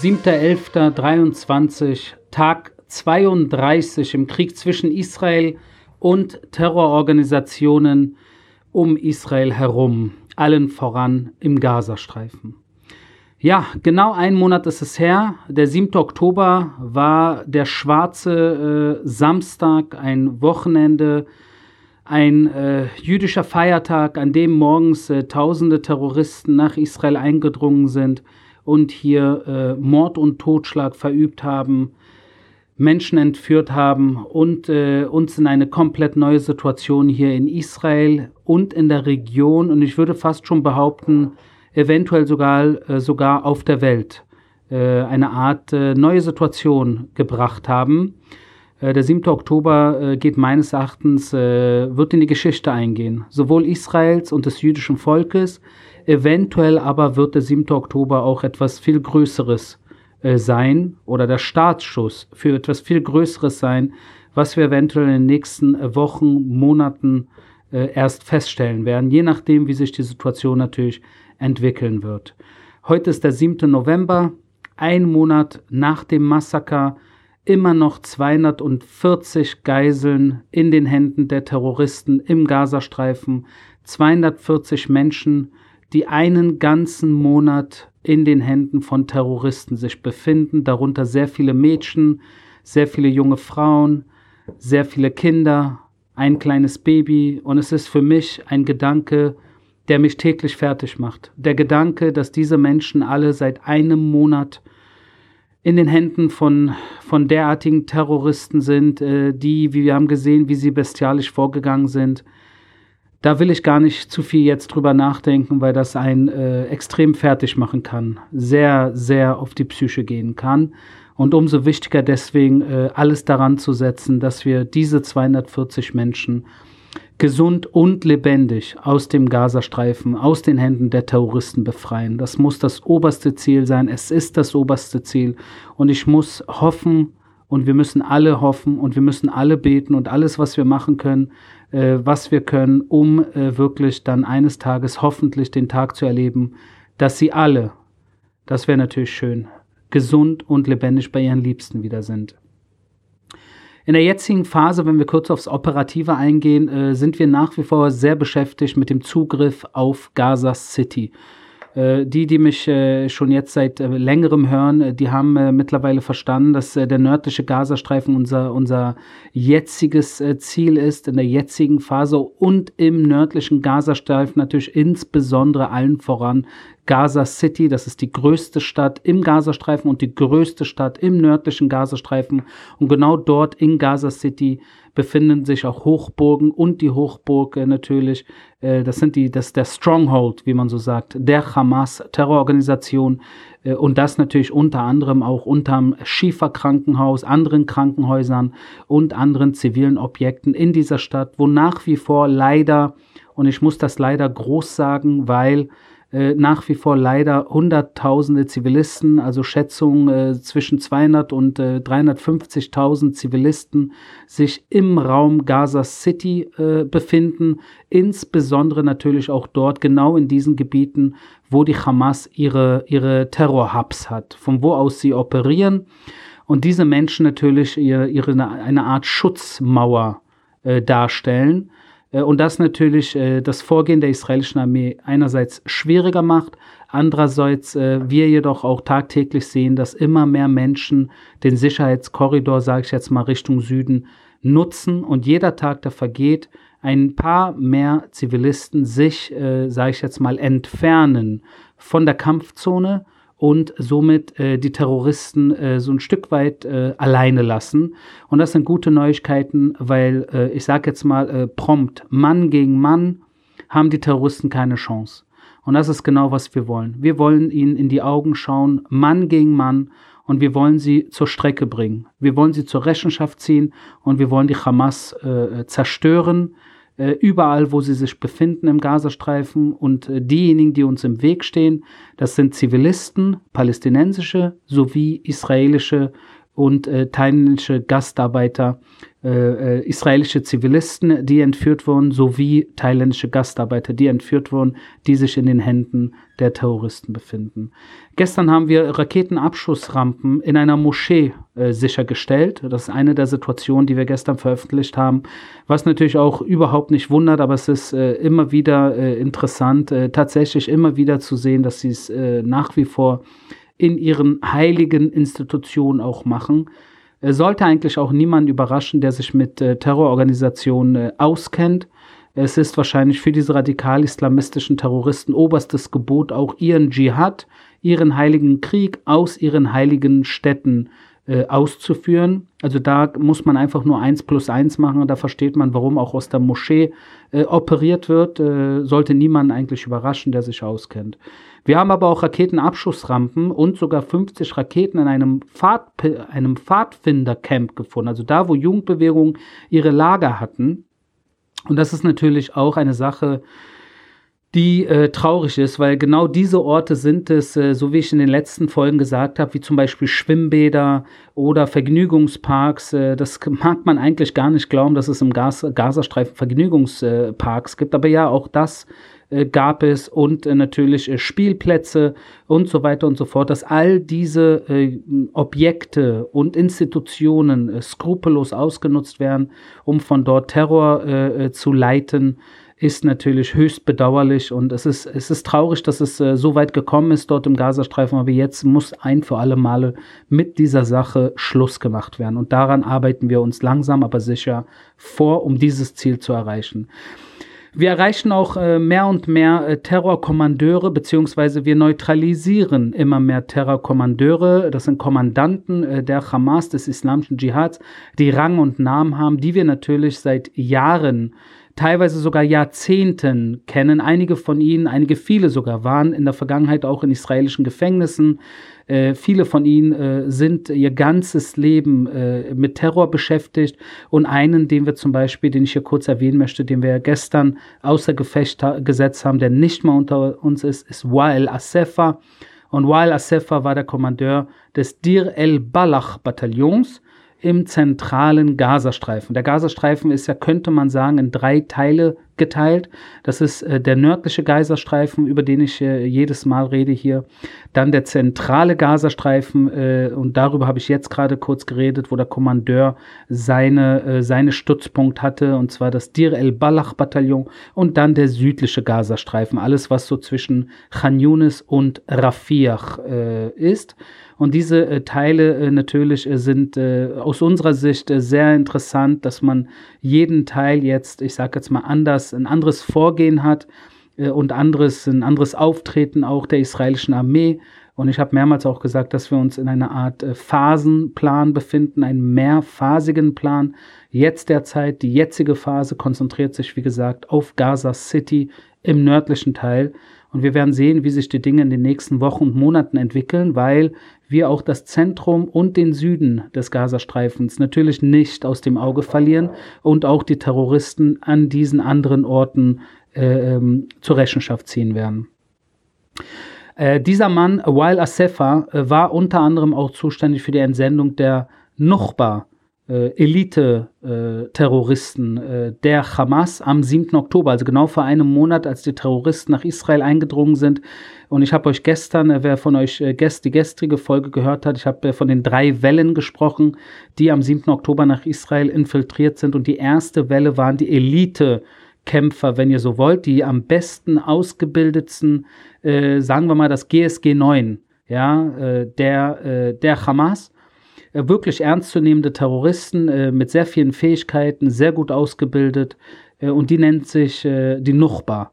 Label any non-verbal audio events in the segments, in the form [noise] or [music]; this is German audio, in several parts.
7.11.23, Tag 32 im Krieg zwischen Israel und Terrororganisationen um Israel herum, allen voran im Gazastreifen. Ja, genau ein Monat ist es her. Der 7. Oktober war der schwarze äh, Samstag, ein Wochenende, ein äh, jüdischer Feiertag, an dem morgens äh, tausende Terroristen nach Israel eingedrungen sind und hier äh, Mord und Totschlag verübt haben, Menschen entführt haben und äh, uns in eine komplett neue Situation hier in Israel und in der Region und ich würde fast schon behaupten, eventuell sogar, äh, sogar auf der Welt äh, eine Art äh, neue Situation gebracht haben. Äh, der 7. Oktober geht meines Erachtens, wird in die Geschichte eingehen, sowohl Israels und des jüdischen Volkes, eventuell aber wird der 7. Oktober auch etwas viel Größeres sein oder der Startschuss für etwas viel Größeres sein, was wir eventuell in den nächsten Wochen, Monaten erst feststellen werden, je nachdem, wie sich die Situation natürlich entwickeln wird. Heute ist der 7. November, ein Monat nach dem Massaker, immer noch 240 Geiseln in den Händen der Terroristen im Gazastreifen, 240 Menschen, die einen ganzen Monat in den Händen von Terroristen sich befinden, darunter sehr viele Mädchen, sehr viele junge Frauen, sehr viele Kinder, ein kleines Baby und es ist für mich ein Gedanke, der mich täglich fertig macht. Der Gedanke, dass diese Menschen alle seit einem Monat in den Händen von, von derartigen Terroristen sind, äh, die, wie wir haben gesehen, wie sie bestialisch vorgegangen sind. Da will ich gar nicht zu viel jetzt drüber nachdenken, weil das einen äh, extrem fertig machen kann, sehr, sehr auf die Psyche gehen kann. Und umso wichtiger deswegen, äh, alles daran zu setzen, dass wir diese 240 Menschen gesund und lebendig aus dem Gazastreifen, aus den Händen der Terroristen befreien. Das muss das oberste Ziel sein. Es ist das oberste Ziel. Und ich muss hoffen, und wir müssen alle hoffen und wir müssen alle beten und alles, was wir machen können, äh, was wir können, um äh, wirklich dann eines Tages hoffentlich den Tag zu erleben, dass sie alle, das wäre natürlich schön, gesund und lebendig bei ihren Liebsten wieder sind. In der jetzigen Phase, wenn wir kurz aufs Operative eingehen, äh, sind wir nach wie vor sehr beschäftigt mit dem Zugriff auf Gaza City. Äh, die, die mich äh, schon jetzt seit äh, längerem hören, die haben mittlerweile verstanden, dass der nördliche Gazastreifen unser, unser jetziges Ziel ist, in der jetzigen Phase und im nördlichen Gazastreifen natürlich insbesondere allen voran Gaza City, das ist die größte Stadt im Gazastreifen und die größte Stadt im nördlichen Gazastreifen. Und genau dort in Gaza City befinden sich auch Hochburgen und die Hochburg äh, natürlich, äh, das sind die, das der Stronghold, wie man so sagt, der Hamas-Terrororganisation äh, und das natürlich unter anderem auch unterm Schieferkrankenhaus, anderen Krankenhäusern und anderen zivilen Objekten in dieser Stadt, wo nach wie vor leider, und ich muss das leider groß sagen, weil äh, nach wie vor leider Hunderttausende Zivilisten, also Schätzungen äh, zwischen 200 und äh, 350.000 Zivilisten sich im Raum Gaza City äh, befinden, insbesondere natürlich auch dort, genau in diesen Gebieten, wo die Hamas ihre, ihre Terrorhubs hat, von wo aus sie operieren. Und diese Menschen natürlich ihre, ihre eine Art Schutzmauer äh, darstellen und das natürlich äh, das Vorgehen der israelischen Armee einerseits schwieriger macht, andererseits äh, wir jedoch auch tagtäglich sehen, dass immer mehr Menschen den Sicherheitskorridor, sage ich jetzt mal Richtung Süden, nutzen und jeder Tag, der vergeht, ein paar mehr Zivilisten sich, äh, sage ich jetzt mal, entfernen von der Kampfzone und somit äh, die Terroristen äh, so ein Stück weit äh, alleine lassen. Und das sind gute Neuigkeiten, weil äh, ich sage jetzt mal äh, prompt, Mann gegen Mann haben die Terroristen keine Chance. Und das ist genau, was wir wollen. Wir wollen ihnen in die Augen schauen, Mann gegen Mann, und wir wollen sie zur Strecke bringen. Wir wollen sie zur Rechenschaft ziehen und wir wollen die Hamas äh, zerstören, äh, überall, wo sie sich befinden im Gazastreifen. Und äh, diejenigen, die uns im Weg stehen, das sind Zivilisten, palästinensische sowie israelische und äh, thailändische Gastarbeiter, äh, äh, israelische Zivilisten, die entführt wurden, sowie thailändische Gastarbeiter, die entführt wurden, die sich in den Händen der Terroristen befinden. Gestern haben wir Raketenabschussrampen in einer Moschee äh, sichergestellt. Das ist eine der Situationen, die wir gestern veröffentlicht haben, was natürlich auch überhaupt nicht wundert, aber es ist äh, immer wieder äh, interessant, äh, tatsächlich immer wieder zu sehen, dass sie es nach wie vor in ihren heiligen Institutionen auch machen sollte eigentlich auch niemand überraschen, der sich mit äh, Terrororganisationen äh, auskennt. Es ist wahrscheinlich für diese radikal-islamistischen Terroristen oberstes Gebot, auch ihren Dschihad, ihren heiligen Krieg aus ihren heiligen Städten äh, auszuführen. Also da muss man einfach nur eins plus eins machen und da versteht man, warum auch aus der Moschee äh, operiert wird. Äh, sollte niemand eigentlich überraschen, der sich auskennt. Wir haben aber auch Raketenabschussrampen und sogar 50 Raketen in einem, Pfad, einem Pfadfindercamp gefunden, also da, wo Jugendbewegungen ihre Lager hatten. Und das ist natürlich auch eine Sache, die äh, traurig ist, weil genau diese Orte sind es, äh, so wie ich in den letzten Folgen gesagt habe, wie zum Beispiel Schwimmbäder oder Vergnügungsparks. Äh, das [laughs] mag man eigentlich gar nicht glauben, dass es im Gas Gazastreifen Vergnügungsparks gibt, aber ja, auch das äh, gab es und äh, natürlich äh, Spielplätze und so weiter und so fort, dass all diese Objekte und Institutionen skrupellos ausgenutzt werden, um von dort Terror zu leiten ist natürlich höchst bedauerlich und es ist, es ist traurig, dass es äh, so weit gekommen ist dort im Gazastreifen, aber jetzt muss ein für alle Male mit dieser Sache Schluss gemacht werden und daran arbeiten wir uns langsam, aber sicher vor, um dieses Ziel zu erreichen. Wir erreichen auch äh, mehr und mehr äh, Terrorkommandeure, beziehungsweise wir neutralisieren immer mehr Terrorkommandeure. Das sind Kommandanten äh, der Hamas, des islamischen Dschihads, die Rang und Namen haben, die wir natürlich seit Jahren teilweise sogar Jahrzehnten kennen. Einige von ihnen, einige viele sogar, waren in der Vergangenheit auch in israelischen Gefängnissen. Äh, viele von ihnen äh, sind ihr ganzes Leben äh, mit Terror beschäftigt. Und einen, den wir zum Beispiel, den ich hier kurz erwähnen möchte, den wir gestern außer Gefecht gesetzt haben, der nicht mal unter uns ist, ist Wael Asefa. Und Wael Asefa war der Kommandeur des Dir el-Balach-Bataillons im zentralen Gazastreifen. Der Gazastreifen ist ja, könnte man sagen, in drei Teile geteilt. Das ist äh, der nördliche Gazastreifen, über den ich äh, jedes Mal rede hier. Dann der zentrale Gazastreifen äh, und darüber habe ich jetzt gerade kurz geredet, wo der Kommandeur seine, äh, seine Stützpunkt hatte und zwar das Dir el-Balach Bataillon und dann der südliche Gazastreifen. Alles, was so zwischen Khan Yunis und Rafiach äh, ist. Und diese äh, Teile äh, natürlich äh, sind äh, aus unserer Sicht sehr interessant, dass man jeden Teil jetzt, ich sage jetzt mal anders, ein anderes Vorgehen hat äh, und anderes, ein anderes Auftreten auch der israelischen Armee. Und ich habe mehrmals auch gesagt, dass wir uns in einer Art Phasenplan befinden, einen mehrphasigen Plan. Jetzt derzeit, die jetzige Phase konzentriert sich, wie gesagt, auf Gaza City im nördlichen Teil. Und wir werden sehen, wie sich die Dinge in den nächsten Wochen und Monaten entwickeln, weil wir auch das Zentrum und den Süden des Gazastreifens natürlich nicht aus dem Auge verlieren und auch die Terroristen an diesen anderen Orten äh, ähm, zur Rechenschaft ziehen werden. Äh, dieser Mann, Wael Asefa, äh, war unter anderem auch zuständig für die Entsendung der Nuchba, äh, Elite-Terroristen äh, der Hamas am 7. Oktober, also genau vor einem Monat, als die Terroristen nach Israel eingedrungen sind. Und ich habe euch gestern, äh, wer von euch äh, gest, die gestrige Folge gehört hat, ich habe äh, von den drei Wellen gesprochen, die am 7. Oktober nach Israel infiltriert sind. Und die erste Welle waren die Elite. Kämpfer, wenn ihr so wollt, die am besten ausgebildetsten, äh, sagen wir mal das GSG 9, ja, der, der Hamas wirklich ernstzunehmende Terroristen äh, mit sehr vielen Fähigkeiten, sehr gut ausgebildet äh, und die nennt sich äh, die Nuchba.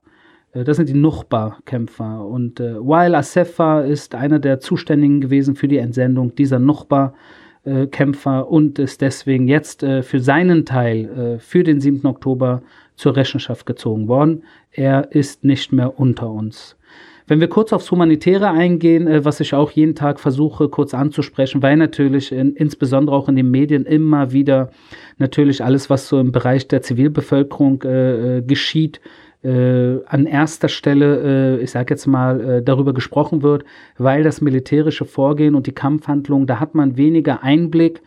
Äh, das sind die Nuchba-Kämpfer. Und äh, Wael Asefa ist einer der Zuständigen gewesen für die Entsendung dieser Nuchba-Kämpfer und ist deswegen jetzt für seinen Teil für den 7. Oktober zur Rechenschaft gezogen worden. Er ist nicht mehr unter uns. Wenn wir kurz aufs Humanitäre eingehen, äh, was ich auch jeden Tag versuche kurz anzusprechen, weil natürlich in, insbesondere auch in den Medien immer wieder natürlich alles, was so im Bereich der Zivilbevölkerung äh, äh geschieht, äh, an erster Stelle, äh, ich sage jetzt mal, äh, darüber gesprochen wird, weil das militärische Vorgehen und die Kampfhandlungen, da hat man weniger Einblick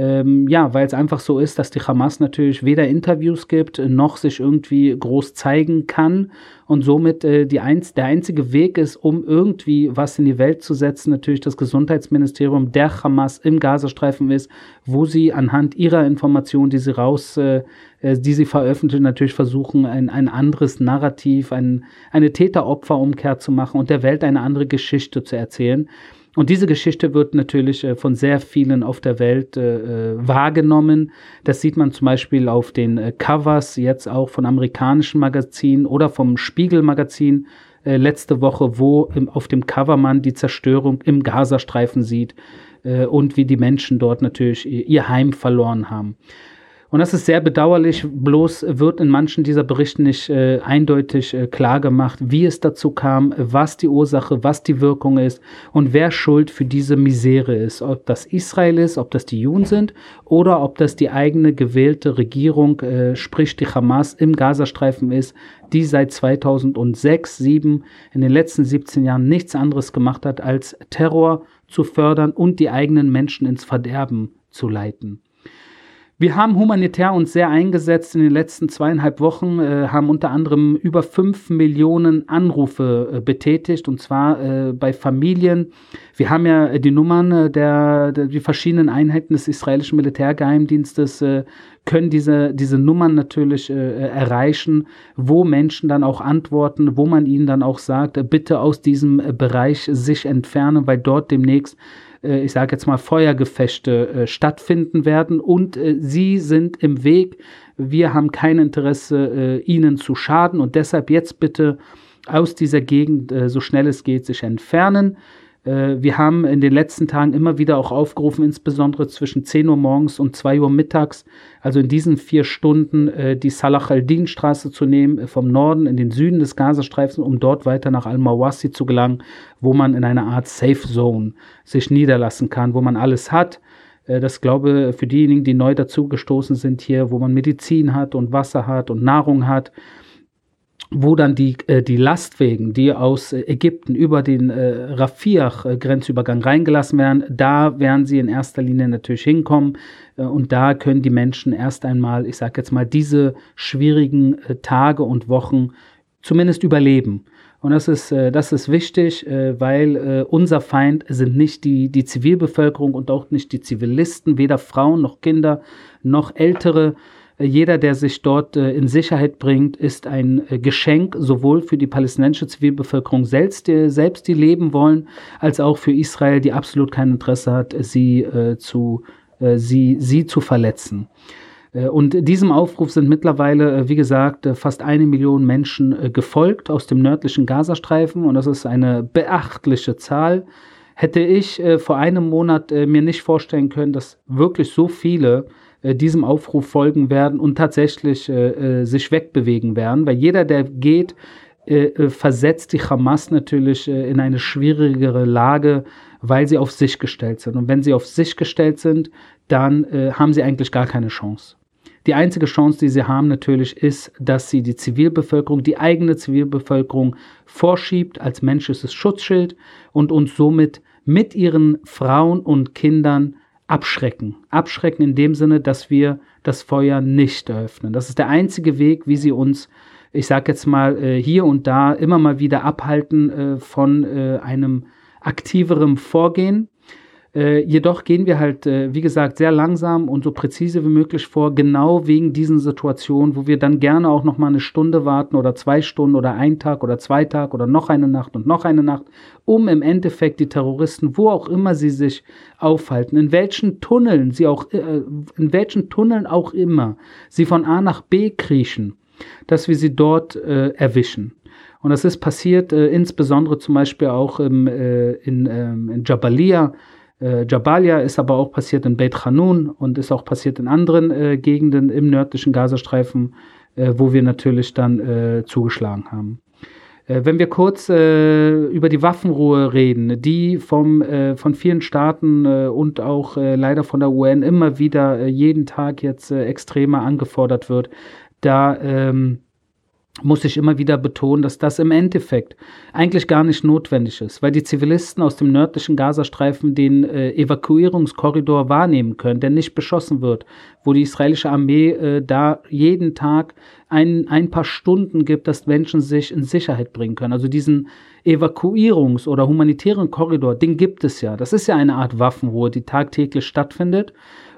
Ähm, ja, weil es einfach so ist, dass die Hamas natürlich weder Interviews gibt, noch sich irgendwie groß zeigen kann und somit äh, die einz der einzige Weg ist, um irgendwie was in die Welt zu setzen, natürlich das Gesundheitsministerium der Hamas im Gazastreifen ist, wo sie anhand ihrer Informationen, die sie raus, äh, äh die sie veröffentlichen, natürlich versuchen, ein, ein anderes Narrativ, ein, eine Täter-Opfer-Umkehr zu machen und der Welt eine andere Geschichte zu erzählen. Und diese Geschichte wird natürlich äh, von sehr vielen auf der Welt äh, äh, wahrgenommen. Das sieht man zum Beispiel auf den Covers jetzt auch von amerikanischen Magazinen oder vom Spiegel-Magazin letzte Woche, wo auf dem Cover man die Zerstörung im Gazastreifen sieht und wie die Menschen dort natürlich ihr Heim verloren haben. Und das ist sehr bedauerlich, bloß wird in manchen dieser Berichte nicht äh, eindeutig äh, klar gemacht, wie es dazu kam, was die Ursache, was die Wirkung ist und wer schuld für diese Misere ist. Ob das Israel ist, ob das die Juden sind oder ob das die eigene gewählte Regierung, äh, sprich die Hamas im Gazastreifen ist, die seit 2006, 2007 in den letzten 17 Jahren nichts anderes gemacht hat, als Terror zu fördern und die eigenen Menschen ins Verderben zu leiten. Wir haben humanitär uns sehr eingesetzt in den letzten zweieinhalb Wochen, äh, haben unter anderem über fünf Millionen Anrufe äh, betätigt und zwar äh, bei Familien. Wir haben ja äh, die Nummern äh, der, der, die verschiedenen Einheiten des israelischen Militärgeheimdienstes äh, können diese, diese Nummern natürlich erreichen, wo Menschen dann auch antworten, wo man ihnen dann auch sagt, bitte aus diesem Bereich sich entfernen, weil dort demnächst äh, ich sage jetzt mal, Feuergefechte äh, stattfinden werden und äh, sie sind im Weg. Wir haben kein Interesse, ihnen zu schaden und deshalb jetzt bitte aus dieser Gegend so schnell es geht sich entfernen. Äh, wir haben in den letzten Tagen immer wieder auch aufgerufen, insbesondere zwischen 10 Uhr morgens und 2 Uhr mittags, also in diesen vier Stunden, äh, die Salah al-Din-Straße zu nehmen, äh, vom Norden in den Süden des Gazastreifens, um dort weiter nach Al-Mawasi zu gelangen, wo man in einer Art Safe Zone sich niederlassen kann, wo man alles hat. Das glaube für diejenigen, die neu dazugestoßen sind hier, wo man Medizin hat und Wasser hat und Nahrung hat wo dann die, äh, die Lastwagen, die aus äh, Ägypten über den äh, Rafiach-Grenzübergang reingelassen werden, da werden sie in erster Linie natürlich hinkommen. Äh, und da können die Menschen erst einmal, ich sage jetzt mal, diese schwierigen äh, Tage und Wochen zumindest überleben. Und das ist, äh, das ist wichtig, weil unser Feind sind nicht die, die Zivilbevölkerung und auch nicht die Zivilisten, weder Frauen noch Kinder noch Ältere, jeder, der sich dort äh, in Sicherheit bringt, ist ein äh, Geschenk sowohl für die palästinensische Zivilbevölkerung selbst, die, selbst, die leben wollen, als auch für Israel, die absolut kein Interesse hat, sie, äh, zu, sie, sie zu verletzen. Und diesem Aufruf sind mittlerweile, wie gesagt, fast eine Million Menschen gefolgt aus dem nördlichen Gazastreifen und das ist eine beachtliche Zahl. Hätte ich vor einem Monat mir nicht vorstellen können, dass wirklich so viele äh, diesem Aufruf folgen werden und tatsächlich äh, äh, sich wegbewegen werden, weil jeder, der geht, äh, versetzt die Hamas natürlich in eine schwierigere Lage, weil sie auf sich gestellt sind. Und wenn sie auf sich gestellt sind, dann haben sie eigentlich gar keine Chance. Die einzige Chance, die sie haben natürlich, ist, dass sie die Zivilbevölkerung, die eigene Zivilbevölkerung vorschiebt als menschliches Schutzschild und uns somit mit ihren Frauen und Kindern abschrecken. Abschrecken in dem Sinne, dass wir das Feuer nicht eröffnen. Das ist der einzige Weg, wie sie uns, ich sage jetzt mal, äh, hier und da immer mal wieder abhalten äh, von äh, einem aktiveren Vorgehen. Äh, jedoch gehen wir halt, äh, wie gesagt, sehr langsam und so präzise wie möglich vor, genau wegen diesen Situationen, wo wir dann gerne auch noch mal eine Stunde warten oder zwei Stunden oder ein Tag oder zwei Tage oder noch eine Nacht und noch eine Nacht, um im Endeffekt die Terroristen, wo auch immer sie sich aufhalten, in welchen Tunneln sie auch, äh, in welchen Tunneln auch immer, sie von A nach B kriechen, dass wir sie dort äh, erwischen. Und das ist passiert äh, insbesondere zum Beispiel auch im, äh, in, ähm, in Jabalia, äh, Jabalia ist aber auch passiert in Beit Hanun und ist auch passiert in anderen äh, Gegenden im nördlichen Gazastreifen, äh, wo wir natürlich dann äh, zugeschlagen haben. Äh, wenn wir kurz äh, über die Waffenruhe reden, die vom, von vielen Staaten und auch leider von der UN immer wieder jeden Tag jetzt extremer angefordert wird, da ähm, muss ich immer wieder betonen, dass das im Endeffekt eigentlich gar nicht notwendig ist, weil die Zivilisten aus dem nördlichen Gazastreifen den äh, Evakuierungskorridor wahrnehmen können, der nicht beschossen wird, wo die israelische Armee äh, da jeden Tag ein, ein paar Stunden gibt, dass Menschen sich in Sicherheit bringen können. Also diesen Evakuierungs- oder humanitären Korridor, den gibt es ja. Das ist ja eine Art Waffenruhe, die tagtäglich stattfindet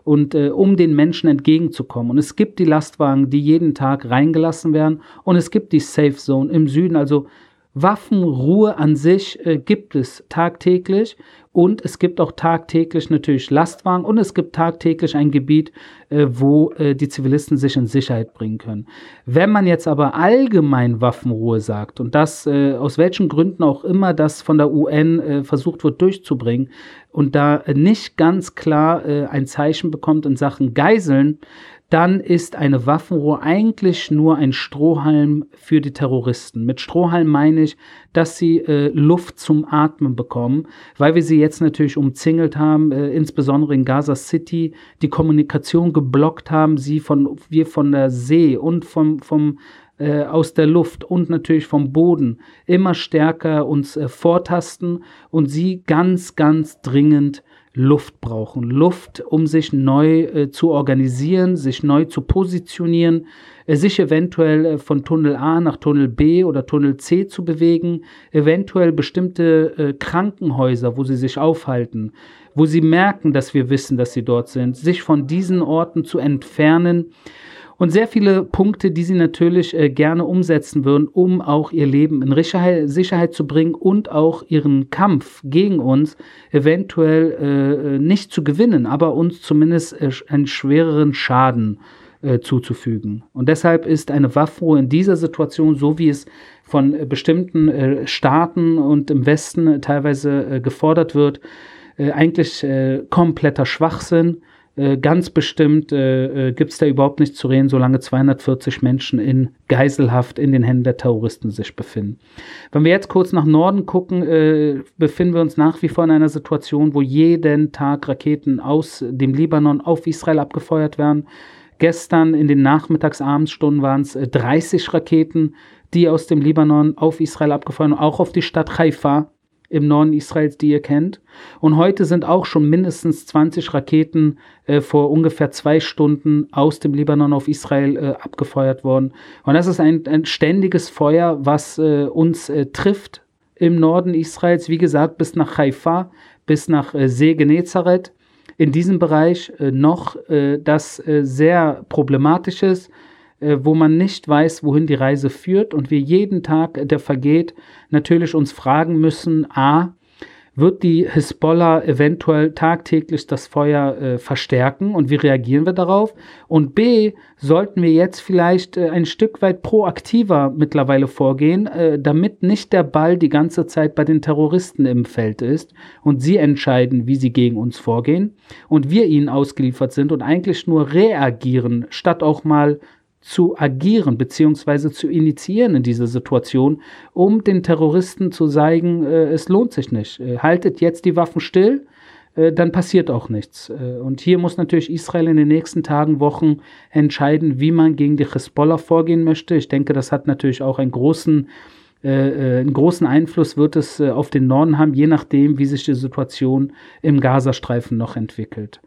und äh, um den Menschen entgegenzukommen. Und es gibt die Lastwagen, die jeden Tag reingelassen werden und es gibt die Safe Zone im Süden. Also Waffenruhe an sich äh, gibt es tagtäglich und es gibt auch tagtäglich natürlich Lastwagen und es gibt tagtäglich ein Gebiet, äh, wo äh, die Zivilisten sich in Sicherheit bringen können. Wenn man jetzt aber allgemein Waffenruhe sagt und das äh, aus welchen Gründen auch immer das von der UN äh, versucht wird durchzubringen und da nicht ganz klar äh, ein Zeichen bekommt in Sachen Geiseln, dann ist eine Waffenruhe eigentlich nur ein Strohhalm für die Terroristen. Mit Strohhalm meine ich, dass sie äh, Luft zum Atmen bekommen, weil wir sie jetzt natürlich umzingelt haben, äh, insbesondere in Gaza City, die Kommunikation geblockt haben, sie von wir von der See und vom vom äh, aus der Luft und natürlich vom Boden immer stärker uns äh, vortasten und sie ganz ganz dringend Luft brauchen. Luft, um sich neu äh, zu organisieren, sich neu zu positionieren, äh, sich eventuell äh, von Tunnel A nach Tunnel B oder Tunnel C zu bewegen, eventuell bestimmte äh, Krankenhäuser, wo sie sich aufhalten, wo sie merken, dass wir wissen, dass sie dort sind, sich von diesen Orten zu entfernen und sehr viele Punkte, die sie natürlich äh, gerne umsetzen würden, um auch ihr Leben in Sicherheit zu bringen und auch ihren Kampf gegen uns eventuell äh, nicht zu gewinnen, aber uns zumindest äh, einen schwereren Schaden äh, zuzufügen. Und deshalb ist eine Waffenruhe in dieser Situation, so wie es von äh, bestimmten äh, Staaten und im Westen teilweise gefordert wird, eigentlich kompletter Schwachsinn äh, ganz bestimmt äh, äh gibt es da überhaupt nichts zu reden, solange 240 Menschen in Geiselhaft in den Händen der Terroristen sich befinden. Wenn wir jetzt kurz nach Norden gucken, äh, befinden wir uns nach wie vor in einer Situation, wo jeden Tag Raketen aus dem Libanon auf Israel abgefeuert werden. Gestern in den Nachmittags-Abendsstunden waren es 30 Raketen, die aus dem Libanon auf Israel abgefeuert wurden, auch auf die Stadt Haifa im Norden Israels, die ihr kennt. Und heute sind auch schon mindestens 20 Raketen äh, vor ungefähr zwei Stunden aus dem Libanon auf Israel äh, abgefeuert worden. Und das ist ein, ein ständiges Feuer, was äh, uns äh, trifft im Norden Israels, wie gesagt, bis nach Haifa, bis nach äh, See Genezareth. In diesem Bereich äh, noch das sehr problematisch ist äh, wo man nicht weiß, wohin die Reise führt und wir jeden Tag, der vergeht, natürlich uns fragen müssen, a, wird die Hisbollah eventuell tagtäglich das Feuer äh, verstärken und wie reagieren wir darauf? Und B, sollten wir jetzt vielleicht äh, ein Stück weit proaktiver mittlerweile vorgehen, äh, damit nicht der Ball die ganze Zeit bei den Terroristen im Feld ist und sie entscheiden, wie sie gegen uns vorgehen und wir ihnen ausgeliefert sind und eigentlich nur reagieren, statt auch mal zu agieren bzw. zu initiieren in dieser Situation, um den Terroristen zu zeigen, äh, es lohnt sich nicht. Äh, haltet jetzt die Waffen still, äh, dann passiert auch nichts. Äh, und hier muss natürlich Israel in den nächsten Tagen, Wochen entscheiden, wie man gegen die Hezbollah vorgehen möchte. Ich denke, das hat natürlich auch einen großen äh, äh, einen großen Einfluss wird es auf den Norden haben, je nachdem, wie sich die Situation im Gazastreifen noch entwickelt.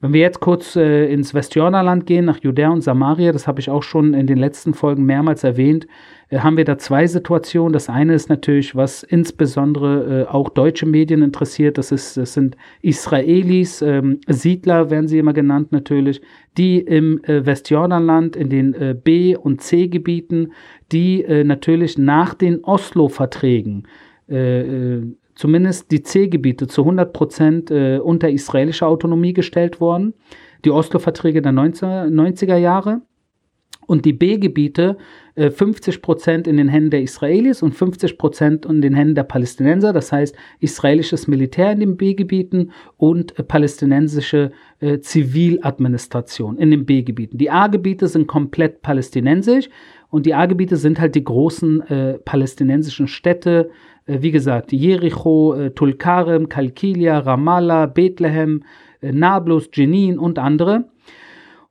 Wenn wir jetzt kurz äh, ins Westjordanland gehen, nach Judäa und Samaria, das habe ich auch schon in den letzten Folgen mehrmals erwähnt, äh, haben wir da zwei Situationen. Das eine ist natürlich, was insbesondere äh, auch deutsche Medien interessiert, das, ist, das sind Israelis, ähm, Siedler werden sie immer genannt natürlich, die im äh, Westjordanland in den äh, B- und C-Gebieten, die äh, natürlich nach den Oslo-Verträgen zumindest die C-Gebiete zu 100 Prozent äh, unter israelische Autonomie gestellt worden, die Oslo-Verträge der 90er Jahre. Und die B-Gebiete äh, 50 Prozent in den Händen der Israelis und 50 Prozent in den Händen der Palästinenser, das heißt israelisches Militär in den B-Gebieten und äh, palästinensische äh, Ziviladministration in den B-Gebieten. Die A-Gebiete sind komplett palästinensisch und die A-Gebiete sind halt die großen äh, palästinensischen Städte, äh, wie gesagt, Jericho, äh, Tulkarem, Kalkilia, Ramallah, Bethlehem, äh, Nablus, Jenin und andere.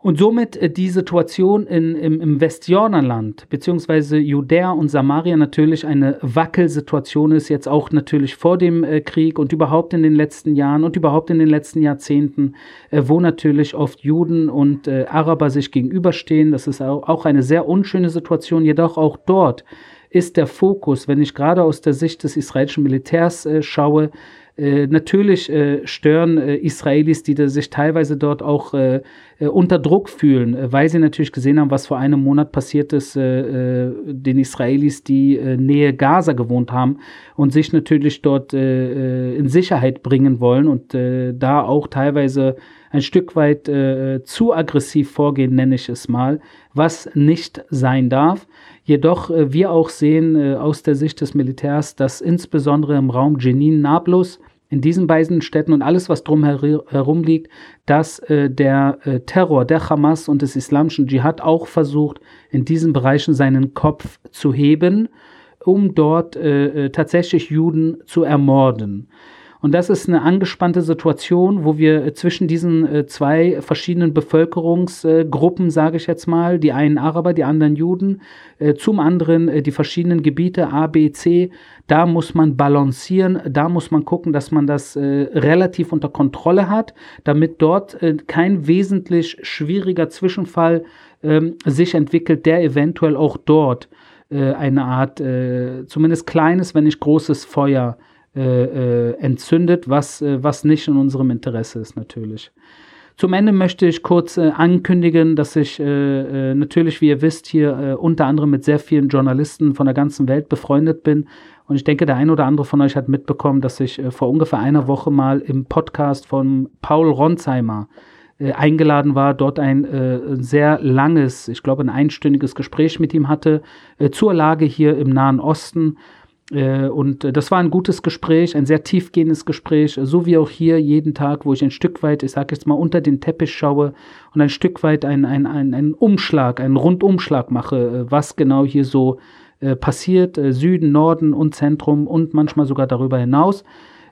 Und somit äh, die Situation in, im, im Westjordanland, beziehungsweise Judäa und Samaria natürlich eine Wackelsituation ist, jetzt auch natürlich vor dem äh, Krieg und überhaupt in den letzten Jahren und überhaupt in den letzten Jahrzehnten, äh, wo natürlich oft Juden und Araber sich gegenüberstehen. Das ist auch, eine sehr unschöne Situation, jedoch auch dort ist der Fokus, wenn ich gerade aus der Sicht des israelischen Militärs schaue, äh, natürlich äh, stören äh, Israelis, die sich teilweise dort auch äh, äh, unter Druck fühlen, weil sie natürlich gesehen haben, was vor einem Monat passiert ist, den Israelis, die Nähe Gaza gewohnt haben und sich natürlich dort in Sicherheit bringen wollen und da auch teilweise ein Stück weit zu aggressiv vorgehen, nenne ich es mal, was nicht sein darf. Jedoch äh, wir auch sehen äh, aus der Sicht des Militärs, dass insbesondere im Raum Jenin, Nablus, in diesen beiden Städten und alles, was drum herum liegt, dass äh, der äh, Terror der Hamas und des islamischen Dschihad auch versucht, in diesen Bereichen seinen Kopf zu heben, um dort äh, äh tatsächlich Juden zu ermorden. Und das ist eine angespannte Situation, wo wir äh, zwischen diesen äh, zwei verschiedenen Bevölkerungsgruppen, sage ich jetzt mal, die einen Araber, die anderen Juden, äh, zum anderen die verschiedenen Gebiete A, B, C, da muss man balancieren, da muss man gucken, dass man das relativ unter Kontrolle hat, damit dort kein wesentlich schwieriger Zwischenfall ähm, sich entwickelt, der eventuell auch dort eine Art, zumindest kleines, wenn nicht großes Feuer äh, äh, entzündet, was, äh, was nicht in unserem Interesse ist natürlich. Zum Ende möchte ich kurz äh, ankündigen, dass ich äh, äh, natürlich, wie ihr wisst, hier äh, unter anderem mit sehr vielen Journalisten von der ganzen Welt befreundet bin. Und ich denke, der ein oder andere von euch hat mitbekommen, dass ich äh, vor ungefähr einer Woche mal im Podcast von Paul Ronsheimer äh, eingeladen war, dort ein sehr langes, ich glaube ein einstündiges Gespräch mit ihm hatte zur Lage hier im Nahen Osten äh, und das war ein gutes Gespräch, ein sehr tiefgehendes Gespräch, so wie auch hier jeden Tag, wo ich ein Stück weit, ich sage jetzt mal, unter den Teppich schaue und ein Stück weit einen ein, ein Umschlag, einen Rundumschlag mache, äh, was genau hier so äh, passiert, Süden, Norden und Zentrum und manchmal sogar darüber hinaus.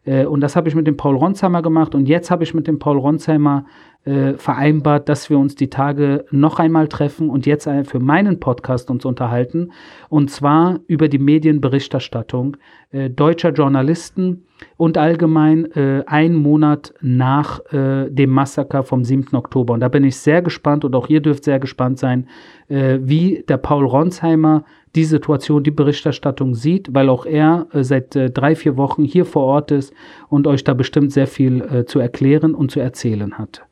Und das habe ich mit dem Paul Ronsheimer gemacht und jetzt habe ich mit dem Paul Ronsheimer äh, vereinbart, dass wir uns die Tage noch einmal treffen und jetzt für meinen Podcast uns unterhalten. Und zwar über die Medienberichterstattung äh, deutscher Journalisten und allgemein äh, einen Monat nach äh, dem Massaker vom 7. Oktober. Und da bin ich sehr gespannt und auch ihr dürft sehr gespannt sein, äh, wie der Paul Ronsheimer die Situation, die Berichterstattung sieht, weil auch er äh, seit äh, drei, vier Wochen hier vor Ort ist und euch da bestimmt sehr viel zu erklären und zu erzählen hat.